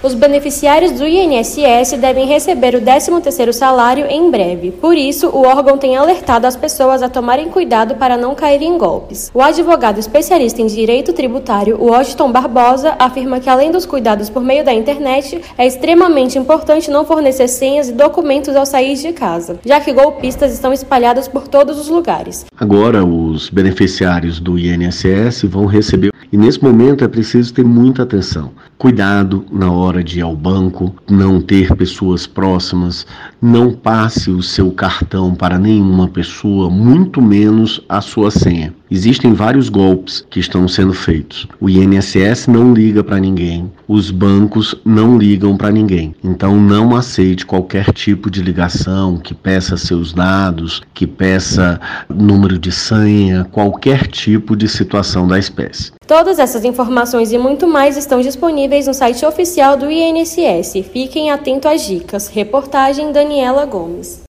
Os beneficiários do INSS devem receber o 13º salário em breve. Por isso, o órgão tem alertado as pessoas a tomarem cuidado para não caírem em golpes. O advogado especialista em direito tributário, Washington Barbosa, afirma que além dos cuidados por meio da internet, é extremamente importante não fornecer senhas e documentos ao sair de casa, já que golpistas estão espalhados por todos os lugares. Agora, os beneficiários do INSS vão receber e nesse momento é preciso ter muita atenção. Cuidado na hora de ir ao banco, não ter pessoas próximas, não passe o seu cartão para nenhuma pessoa, muito menos a sua senha. Existem vários golpes que estão sendo feitos. O INSS não liga para ninguém, os bancos não ligam para ninguém. Então não aceite qualquer tipo de ligação que peça seus dados, que peça número de senha, qualquer tipo de situação da espécie. Todas essas informações e muito mais estão disponíveis no site oficial do INSS. Fiquem atentos às dicas. Reportagem Daniela Gomes.